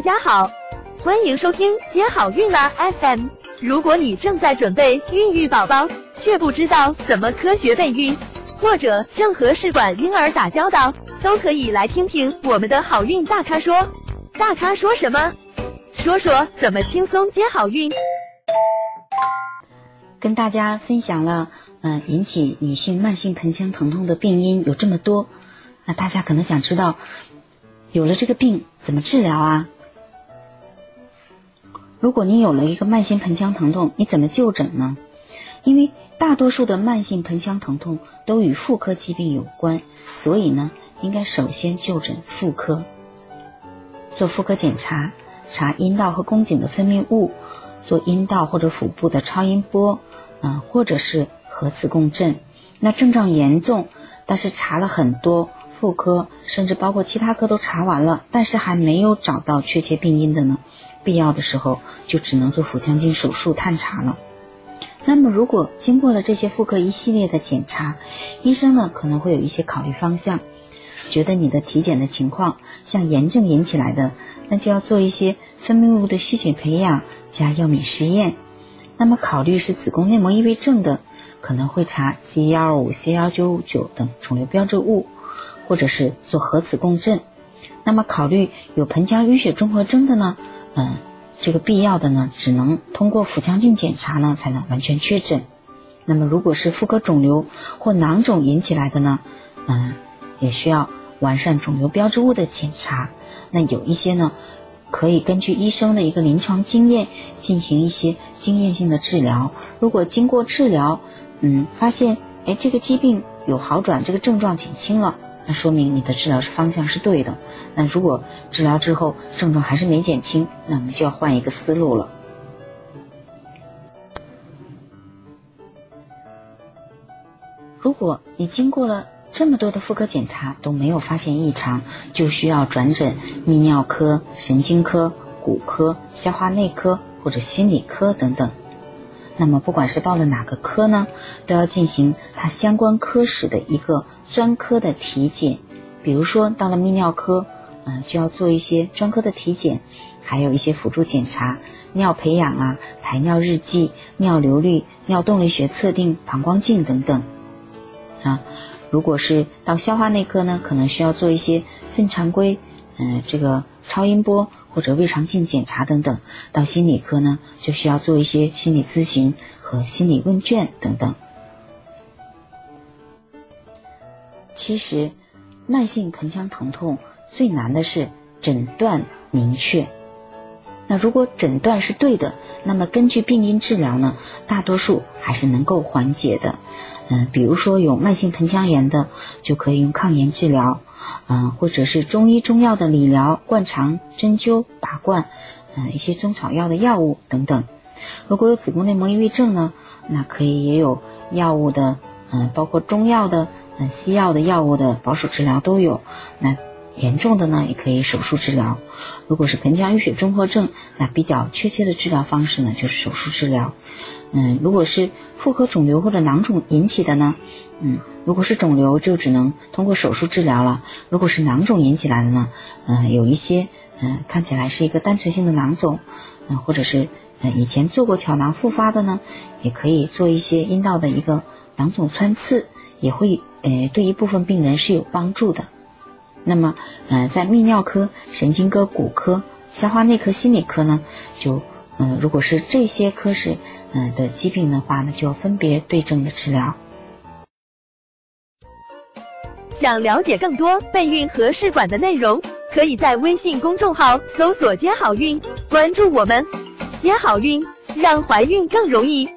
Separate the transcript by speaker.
Speaker 1: 大家好，欢迎收听接好运啦 FM。如果你正在准备孕育宝宝，却不知道怎么科学备孕，或者正和试管婴儿打交道，都可以来听听我们的好运大咖说。大咖说什么？说说怎么轻松接好运。
Speaker 2: 跟大家分享了，嗯，引起女性慢性盆腔疼痛的病因有这么多，那大家可能想知道，有了这个病怎么治疗啊？如果你有了一个慢性盆腔疼痛，你怎么就诊呢？因为大多数的慢性盆腔疼痛都与妇科疾病有关，所以呢，应该首先就诊妇科，做妇科检查，查阴道和宫颈的分泌物，做阴道或者腹部的超音波，嗯，或者是核磁共振。那症状严重，但是查了很多妇科，甚至包括其他科都查完了，但是还没有找到确切病因的呢。必要的时候就只能做腹腔镜手术探查了。那么，如果经过了这些妇科一系列的检查，医生呢可能会有一些考虑方向，觉得你的体检的情况像炎症引起来的，那就要做一些分泌物的细菌培养加药敏试验。那么，考虑是子宫内膜异位症的，可能会查 C 幺二五、C 幺九五九等肿瘤标志物，或者是做核磁共振。那么，考虑有盆腔淤血综合征的呢？嗯，这个必要的呢，只能通过腹腔镜检查呢，才能完全确诊。那么，如果是妇科肿瘤或囊肿引起来的呢，嗯，也需要完善肿瘤标志物的检查。那有一些呢，可以根据医生的一个临床经验进行一些经验性的治疗。如果经过治疗，嗯，发现哎，这个疾病有好转，这个症状减轻了。那说明你的治疗是方向是对的。那如果治疗之后症状还是没减轻，那我们就要换一个思路了。如果你经过了这么多的妇科检查都没有发现异常，就需要转诊泌尿科、神经科、骨科、消化内科或者心理科等等。那么，不管是到了哪个科呢，都要进行它相关科室的一个专科的体检。比如说，到了泌尿科，嗯，就要做一些专科的体检，还有一些辅助检查，尿培养啊、排尿日记、尿流率、尿动力学测定、膀胱镜等等。啊，如果是到消化内科呢，可能需要做一些粪常规，嗯，这个超音波。或者胃肠镜检查等等，到心理科呢，就需要做一些心理咨询和心理问卷等等。其实，慢性盆腔疼痛最难的是诊断明确。那如果诊断是对的，那么根据病因治疗呢，大多数还是能够缓解的。嗯，比如说有慢性盆腔炎的，就可以用抗炎治疗。嗯，或者是中医中药的理疗、灌肠、针灸、拔罐，嗯，一些中草药的药物等等。如果有子宫内膜异位症呢，那可以也有药物的，嗯，包括中药的、嗯，西药的药物的保守治疗都有。那严重的呢，也可以手术治疗。如果是盆腔淤血综合症，那比较确切的治疗方式呢，就是手术治疗。嗯，如果是妇科肿瘤或者囊肿引起的呢，嗯。如果是肿瘤，就只能通过手术治疗了。如果是囊肿引起来的呢？嗯，有一些嗯看起来是一个单纯性的囊肿，嗯，或者是嗯以前做过巧囊复发的呢，也可以做一些阴道的一个囊肿穿刺，也会呃对一部分病人是有帮助的。那么嗯，在泌尿科、神经科、骨科、消化内科、心理科呢，就嗯如果是这些科室嗯的疾病的话呢，就分别对症的治疗。
Speaker 1: 想了解更多备孕和试管的内容，可以在微信公众号搜索“接好运”，关注我们，接好运，让怀孕更容易。